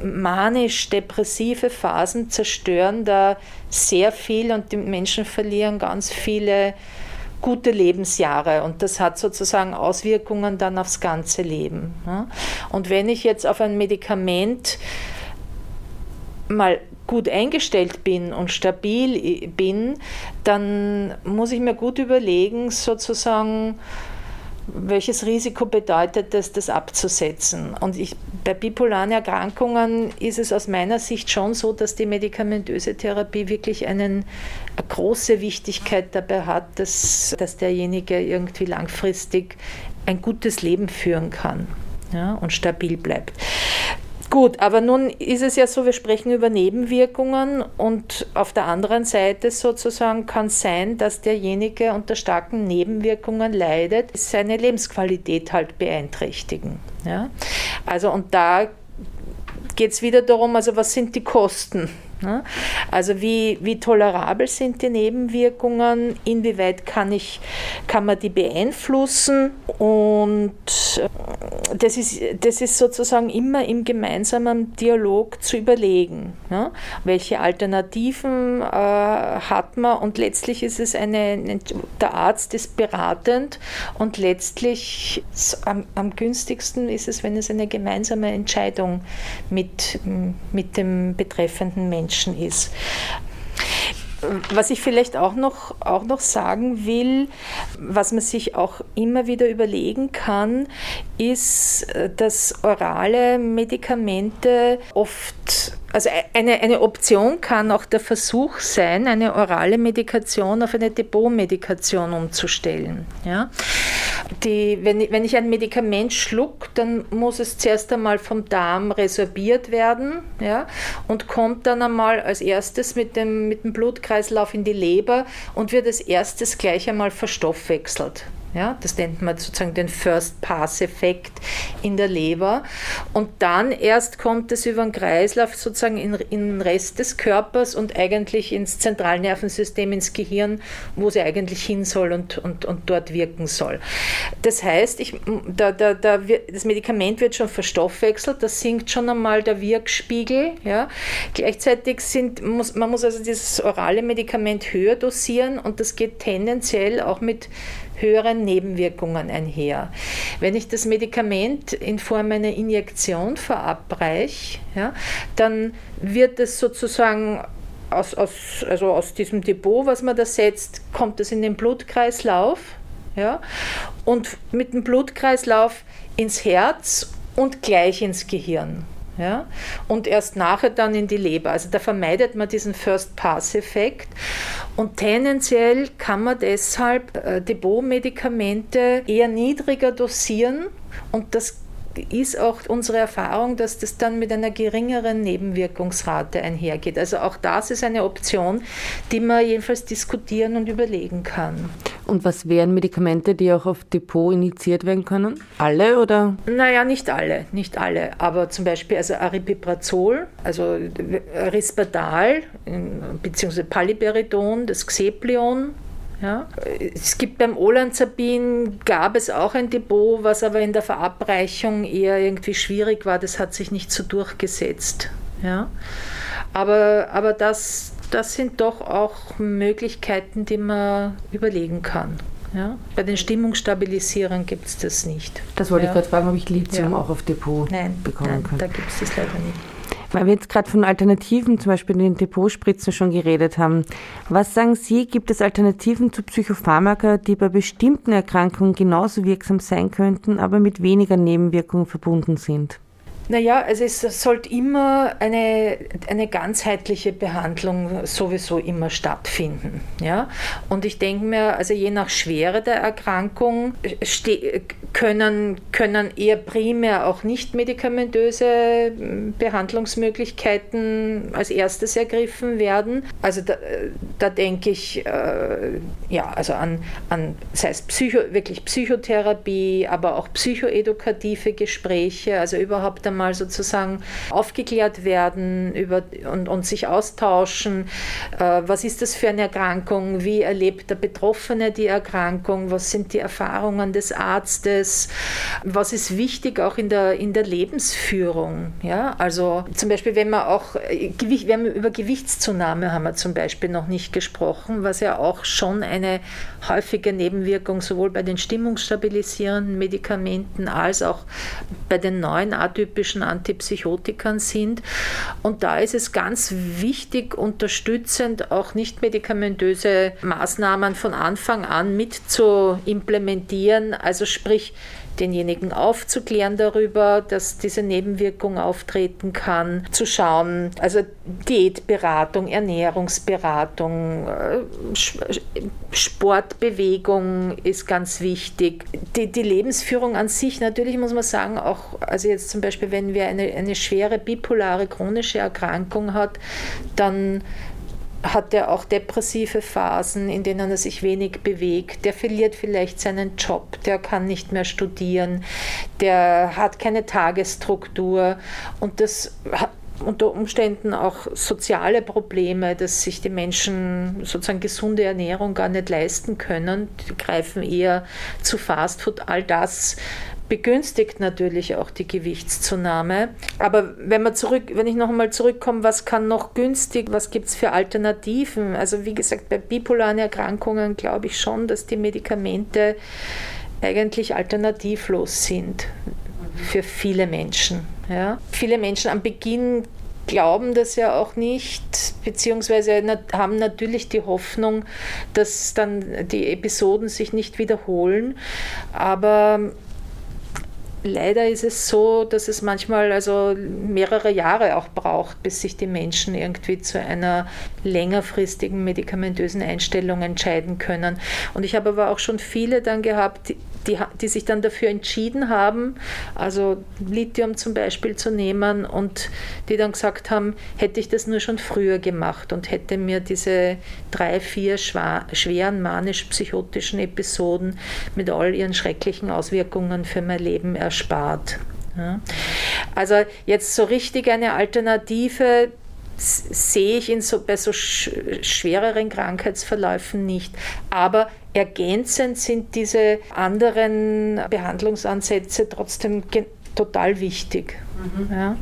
manisch-depressive Phasen zerstören da sehr viel und die Menschen verlieren ganz viele gute Lebensjahre und das hat sozusagen Auswirkungen dann aufs ganze Leben. Und wenn ich jetzt auf ein Medikament mal gut eingestellt bin und stabil bin, dann muss ich mir gut überlegen, sozusagen, welches Risiko bedeutet es, das abzusetzen? Und ich, bei bipolaren Erkrankungen ist es aus meiner Sicht schon so, dass die medikamentöse Therapie wirklich einen, eine große Wichtigkeit dabei hat, dass, dass derjenige irgendwie langfristig ein gutes Leben führen kann ja, und stabil bleibt. Gut, aber nun ist es ja so, wir sprechen über Nebenwirkungen und auf der anderen Seite sozusagen kann es sein, dass derjenige unter starken Nebenwirkungen leidet, seine Lebensqualität halt beeinträchtigen. Ja? Also und da geht es wieder darum, also was sind die Kosten? Ne? Also wie, wie tolerabel sind die Nebenwirkungen, inwieweit kann, ich, kann man die beeinflussen und äh, das ist, das ist sozusagen immer im gemeinsamen Dialog zu überlegen, ne? welche Alternativen äh, hat man und letztlich ist es eine, der Arzt ist beratend und letztlich am, am günstigsten ist es, wenn es eine gemeinsame Entscheidung mit, mit dem betreffenden Menschen Menschen ist. Was ich vielleicht auch noch, auch noch sagen will, was man sich auch immer wieder überlegen kann, ist, dass orale Medikamente oft, also eine, eine Option kann auch der Versuch sein, eine orale Medikation auf eine Depotmedikation umzustellen. Ja? Die, wenn, wenn ich ein Medikament schluck, dann muss es zuerst einmal vom Darm resorbiert werden ja, und kommt dann einmal als erstes mit dem, mit dem Blutkreislauf in die Leber und wird als erstes gleich einmal verstoffwechselt. Ja, das nennt man sozusagen den First-Pass-Effekt in der Leber. Und dann erst kommt es über den Kreislauf sozusagen in, in den Rest des Körpers und eigentlich ins Zentralnervensystem, ins Gehirn, wo sie eigentlich hin soll und, und, und dort wirken soll. Das heißt, ich, da, da, da, das Medikament wird schon verstoffwechselt, da sinkt schon einmal der Wirkspiegel. Ja. Gleichzeitig sind, muss, man muss also dieses orale Medikament höher dosieren und das geht tendenziell auch mit höheren Nebenwirkungen einher. Wenn ich das Medikament in Form einer Injektion verabreiche, ja, dann wird es sozusagen aus, aus, also aus diesem Depot, was man da setzt, kommt es in den Blutkreislauf ja, und mit dem Blutkreislauf ins Herz und gleich ins Gehirn ja, und erst nachher dann in die Leber. Also da vermeidet man diesen First-Pass-Effekt. Und tendenziell kann man deshalb äh, Depot-Medikamente eher niedriger dosieren und das ist auch unsere Erfahrung, dass das dann mit einer geringeren Nebenwirkungsrate einhergeht. Also auch das ist eine Option, die man jedenfalls diskutieren und überlegen kann. Und was wären Medikamente, die auch auf Depot initiiert werden können? Alle oder? Naja, nicht alle, nicht alle. Aber zum Beispiel also Aripiprazol, also Risperdal bzw. Paliperidon, das Xeplion, ja. Es gibt beim Olanzapin gab es auch ein Depot, was aber in der Verabreichung eher irgendwie schwierig war. Das hat sich nicht so durchgesetzt. Ja. Aber, aber das, das sind doch auch Möglichkeiten, die man überlegen kann. Ja? Bei den Stimmungsstabilisierern gibt es das nicht. Das wollte ja. ich gerade fragen, ob ich Lithium ja. auch auf Depot nein, bekommen nein, kann. Da gibt es das leider nicht. Weil wir jetzt gerade von Alternativen, zum Beispiel den Depotspritzen schon geredet haben. Was sagen Sie, gibt es Alternativen zu Psychopharmaka, die bei bestimmten Erkrankungen genauso wirksam sein könnten, aber mit weniger Nebenwirkungen verbunden sind? Naja, also es sollte immer eine, eine ganzheitliche Behandlung sowieso immer stattfinden. Ja? Und ich denke mir, also je nach Schwere der Erkrankung können, können eher primär auch nicht medikamentöse Behandlungsmöglichkeiten als erstes ergriffen werden. Also da, da denke ich äh, ja, also an, an sei es Psycho, wirklich Psychotherapie, aber auch psychoedukative Gespräche, also überhaupt einmal sozusagen aufgeklärt werden über, und, und sich austauschen. Äh, was ist das für eine Erkrankung? Wie erlebt der Betroffene die Erkrankung? Was sind die Erfahrungen des Arztes? Was ist wichtig auch in der, in der Lebensführung? Ja, also zum Beispiel, wenn man auch, äh, wir haben über Gewichtszunahme haben wir zum Beispiel noch nicht gesprochen, was ja auch schon eine häufige Nebenwirkung sowohl bei den stimmungsstabilisierenden Medikamenten als auch bei den neuen atypischen Antipsychotikern sind. Und da ist es ganz wichtig, unterstützend auch nicht medikamentöse Maßnahmen von Anfang an mit zu implementieren. Also sprich, denjenigen aufzuklären darüber, dass diese Nebenwirkung auftreten kann, zu schauen, also Diätberatung, Ernährungsberatung, äh, Sportbewegung ist ganz wichtig. Die, die Lebensführung an sich, natürlich muss man sagen, auch, also jetzt zum Beispiel, wenn wir eine, eine schwere bipolare chronische Erkrankung hat, dann hat er auch depressive Phasen, in denen er sich wenig bewegt. Der verliert vielleicht seinen Job, der kann nicht mehr studieren, der hat keine Tagesstruktur und das hat unter Umständen auch soziale Probleme, dass sich die Menschen sozusagen gesunde Ernährung gar nicht leisten können. Die greifen eher zu Fastfood. All das begünstigt natürlich auch die Gewichtszunahme. Aber wenn man zurück, wenn ich noch einmal zurückkomme, was kann noch günstig, was gibt es für Alternativen? Also wie gesagt, bei bipolaren Erkrankungen glaube ich schon, dass die Medikamente eigentlich alternativlos sind für viele Menschen. Ja? Viele Menschen am Beginn glauben das ja auch nicht, beziehungsweise haben natürlich die Hoffnung, dass dann die Episoden sich nicht wiederholen. Aber leider ist es so, dass es manchmal also mehrere Jahre auch braucht, bis sich die Menschen irgendwie zu einer längerfristigen medikamentösen Einstellung entscheiden können. Und ich habe aber auch schon viele dann gehabt, die, die sich dann dafür entschieden haben, also Lithium zum Beispiel zu nehmen und die dann gesagt haben, hätte ich das nur schon früher gemacht und hätte mir diese drei, vier schweren manisch-psychotischen Episoden mit all ihren schrecklichen Auswirkungen für mein Leben erspart. Also jetzt so richtig eine Alternative sehe ich in so, bei so schwereren Krankheitsverläufen nicht. Aber ergänzend sind diese anderen Behandlungsansätze trotzdem total wichtig. Mhm. Ja.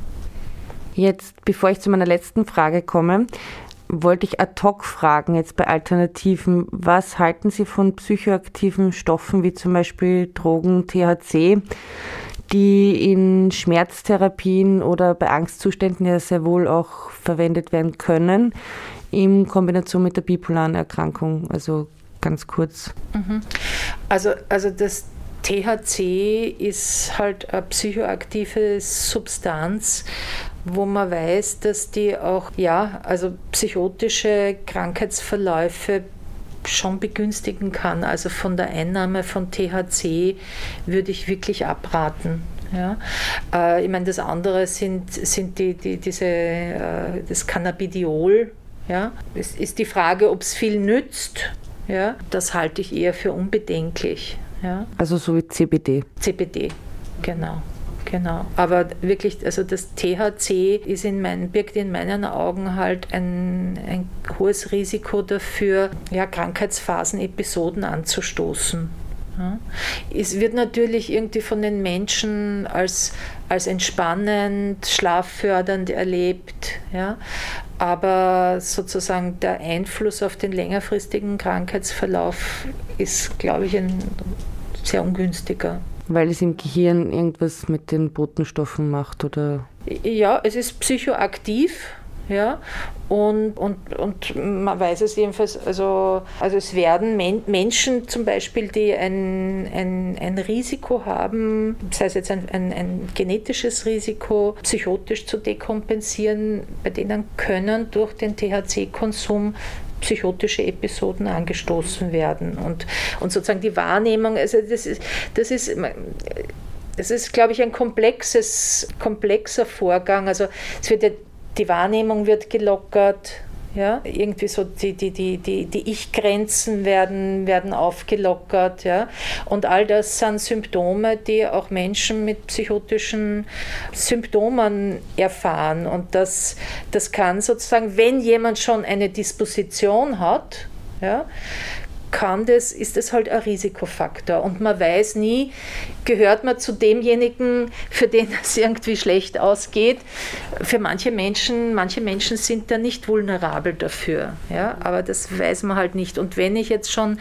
Jetzt, bevor ich zu meiner letzten Frage komme, wollte ich ad hoc fragen, jetzt bei Alternativen, was halten Sie von psychoaktiven Stoffen wie zum Beispiel Drogen, THC? die in Schmerztherapien oder bei Angstzuständen ja sehr wohl auch verwendet werden können, in Kombination mit der bipolaren Erkrankung. Also ganz kurz. Mhm. Also, also das THC ist halt eine psychoaktive Substanz, wo man weiß, dass die auch ja, also psychotische Krankheitsverläufe schon begünstigen kann. Also von der Einnahme von THC würde ich wirklich abraten. Ja. Äh, ich meine, das andere sind, sind die, die, diese, äh, das Cannabidiol. Ja. Es ist die Frage, ob es viel nützt. Ja. Das halte ich eher für unbedenklich. Ja. Also so wie CBD. CBD, genau. Genau, aber wirklich, also das THC ist in meinen, birgt in meinen Augen halt ein, ein hohes Risiko dafür, ja, Krankheitsphasen, Episoden anzustoßen. Es wird natürlich irgendwie von den Menschen als, als entspannend, schlaffördernd erlebt, ja. aber sozusagen der Einfluss auf den längerfristigen Krankheitsverlauf ist, glaube ich, ein sehr ungünstiger. Weil es im Gehirn irgendwas mit den Botenstoffen macht, oder? Ja, es ist psychoaktiv. Ja, und, und, und man weiß es jedenfalls, also, also es werden Men Menschen zum Beispiel, die ein, ein, ein Risiko haben, sei es jetzt ein, ein, ein genetisches Risiko, psychotisch zu dekompensieren, bei denen können durch den THC-Konsum psychotische Episoden angestoßen werden. Und, und sozusagen die Wahrnehmung, also das ist, das ist das ist, glaube ich, ein komplexes, komplexer Vorgang. Also es wird ja, die Wahrnehmung wird gelockert, ja, irgendwie so die, die, die, die, die Ich-Grenzen werden, werden aufgelockert. Ja. Und all das sind Symptome, die auch Menschen mit psychotischen Symptomen erfahren. Und das, das kann sozusagen, wenn jemand schon eine Disposition hat, ja, kann das, ist das halt ein Risikofaktor. Und man weiß nie, gehört man zu demjenigen, für den <laughs> es irgendwie schlecht ausgeht. Für manche Menschen, manche Menschen sind da nicht vulnerabel dafür. Ja? Aber das weiß man halt nicht. Und wenn ich jetzt schon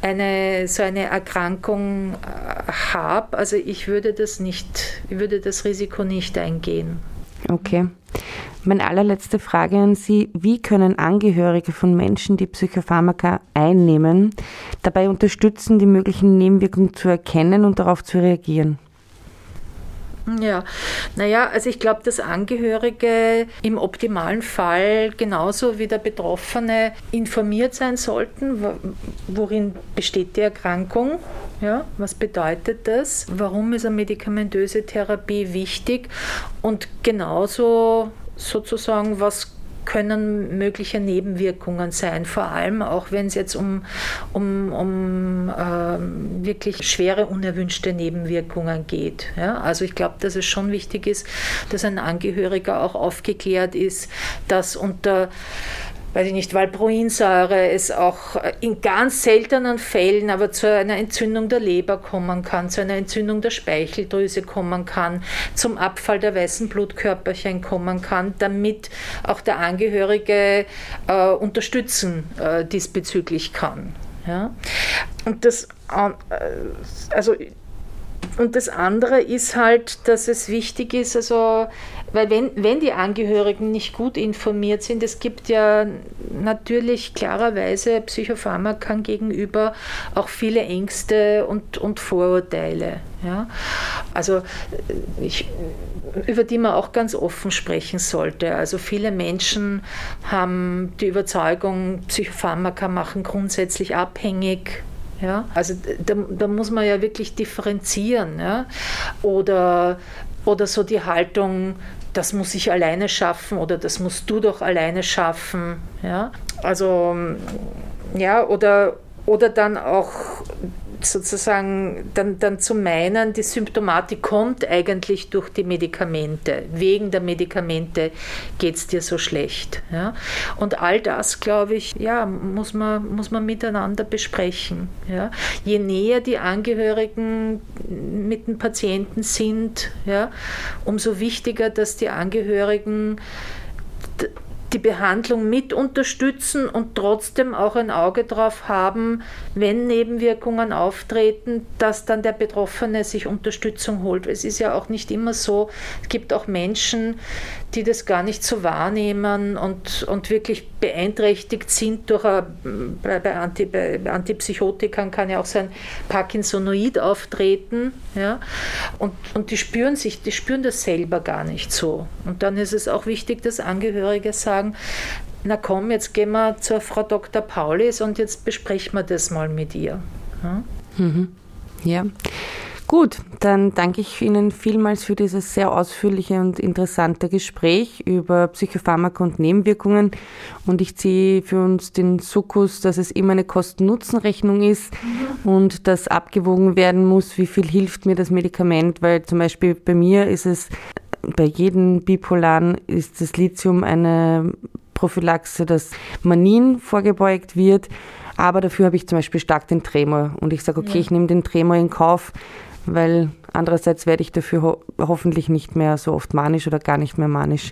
eine, so eine Erkrankung äh, habe, also ich würde das nicht, ich würde das Risiko nicht eingehen. Okay. Meine allerletzte Frage an Sie. Wie können Angehörige von Menschen, die Psychopharmaka einnehmen, dabei unterstützen, die möglichen Nebenwirkungen zu erkennen und darauf zu reagieren? Ja, naja, also ich glaube, dass Angehörige im optimalen Fall genauso wie der Betroffene informiert sein sollten, worin besteht die Erkrankung, ja, was bedeutet das, warum ist eine medikamentöse Therapie wichtig? Und genauso sozusagen, was können mögliche Nebenwirkungen sein, vor allem auch wenn es jetzt um, um, um äh, wirklich schwere unerwünschte Nebenwirkungen geht. Ja? Also ich glaube, dass es schon wichtig ist, dass ein Angehöriger auch aufgeklärt ist, dass unter weiß ich nicht, Valproinsäure es auch in ganz seltenen Fällen aber zu einer Entzündung der Leber kommen kann, zu einer Entzündung der Speicheldrüse kommen kann, zum Abfall der weißen Blutkörperchen kommen kann, damit auch der Angehörige äh, unterstützen äh, diesbezüglich kann. Ja? Und das, äh, also und das andere ist halt, dass es wichtig ist, also, weil wenn, wenn die Angehörigen nicht gut informiert sind, es gibt ja natürlich klarerweise Psychopharmaka gegenüber auch viele Ängste und, und Vorurteile. Ja? Also, äh, ich, über die man auch ganz offen sprechen sollte. Also viele Menschen haben die Überzeugung, Psychopharmaka machen grundsätzlich abhängig Ja? Also da, da muss man ja wirklich differenzieren. Ja? Oder, oder so die Haltung, das muss ich alleine schaffen oder das musst du doch alleine schaffen. Ja? Also ja, oder, oder dann auch sozusagen dann, dann zu meinen, die Symptomatik kommt eigentlich durch die Medikamente. Wegen der Medikamente geht es dir so schlecht. Ja? Und all das, glaube ich, ja, muss man, muss man miteinander besprechen. Ja? Je näher die Angehörigen mit den Patienten sind, ja, umso wichtiger, dass die Angehörigen die Behandlung mit unterstützen und trotzdem auch ein Auge drauf haben, wenn Nebenwirkungen auftreten, dass dann der Betroffene sich Unterstützung holt. Es ist ja auch nicht immer so, es gibt auch Menschen, die das gar nicht so wahrnehmen und, und wirklich beeinträchtigt sind durch ein, bei, Anti, bei Antipsychotikern kann ja auch so ein Parkinsonoid auftreten, ja, und, und die spüren sich, die spüren das selber gar nicht so. Und dann ist es auch wichtig, dass Angehörige sagen, na komm, jetzt gehen wir zur Frau Dr. Paulis und jetzt besprechen wir das mal mit ihr. Ja. Mhm. ja. Gut, dann danke ich Ihnen vielmals für dieses sehr ausführliche und interessante Gespräch über Psychopharmaka und Nebenwirkungen. Und ich ziehe für uns den Sukkus, dass es immer eine Kosten-Nutzen-Rechnung ist mhm. und dass abgewogen werden muss, wie viel hilft mir das Medikament, weil zum Beispiel bei mir ist es, bei jedem Bipolaren ist das Lithium eine Prophylaxe, dass Manin vorgebeugt wird. Aber dafür habe ich zum Beispiel stark den Tremor. Und ich sage, okay, ja. ich nehme den Tremor in Kauf, weil andererseits werde ich dafür ho hoffentlich nicht mehr so oft manisch oder gar nicht mehr manisch.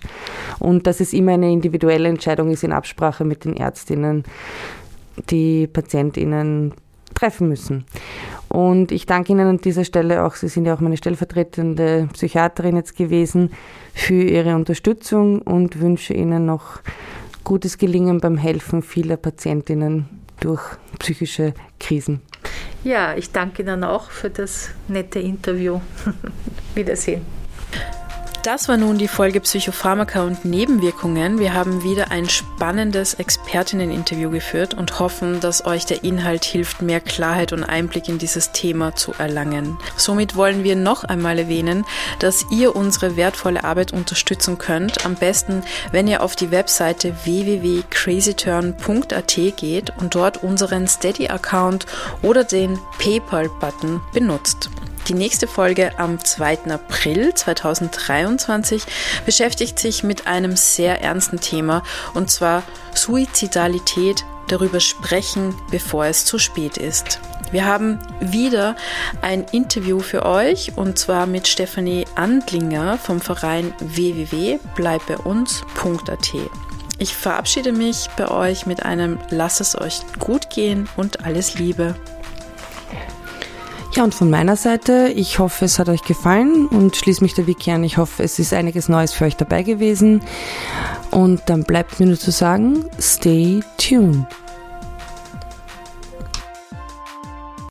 Und dass es immer eine individuelle Entscheidung ist in Absprache mit den Ärztinnen, die PatientInnen treffen müssen. Und ich danke Ihnen an dieser Stelle auch, Sie sind ja auch meine stellvertretende Psychiaterin jetzt gewesen, für Ihre Unterstützung und wünsche Ihnen noch gutes Gelingen beim Helfen vieler Patientinnen durch psychische Krisen. Ja, ich danke Ihnen auch für das nette Interview. <laughs> Wiedersehen. Das war nun die Folge Psychopharmaka und Nebenwirkungen. Wir haben wieder ein spannendes Expertinnen-Interview geführt und hoffen, dass euch der Inhalt hilft, mehr Klarheit und Einblick in dieses Thema zu erlangen. Somit wollen wir noch einmal erwähnen, dass ihr unsere wertvolle Arbeit unterstützen könnt. Am besten, wenn ihr auf die Webseite www.crazyturn.at geht und dort unseren Steady-Account oder den PayPal-Button benutzt. Die nächste Folge am 2. April 2023 beschäftigt sich mit einem sehr ernsten Thema und zwar Suizidalität, darüber sprechen, bevor es zu spät ist. Wir haben wieder ein Interview für euch und zwar mit Stefanie Andlinger vom Verein www.bleibbeiuns.at. Ich verabschiede mich bei euch mit einem Lass es euch gut gehen und alles Liebe. Ja, und von meiner Seite, ich hoffe, es hat euch gefallen und schließe mich der Wiki an. Ich hoffe, es ist einiges Neues für euch dabei gewesen. Und dann bleibt mir nur zu sagen, stay tuned.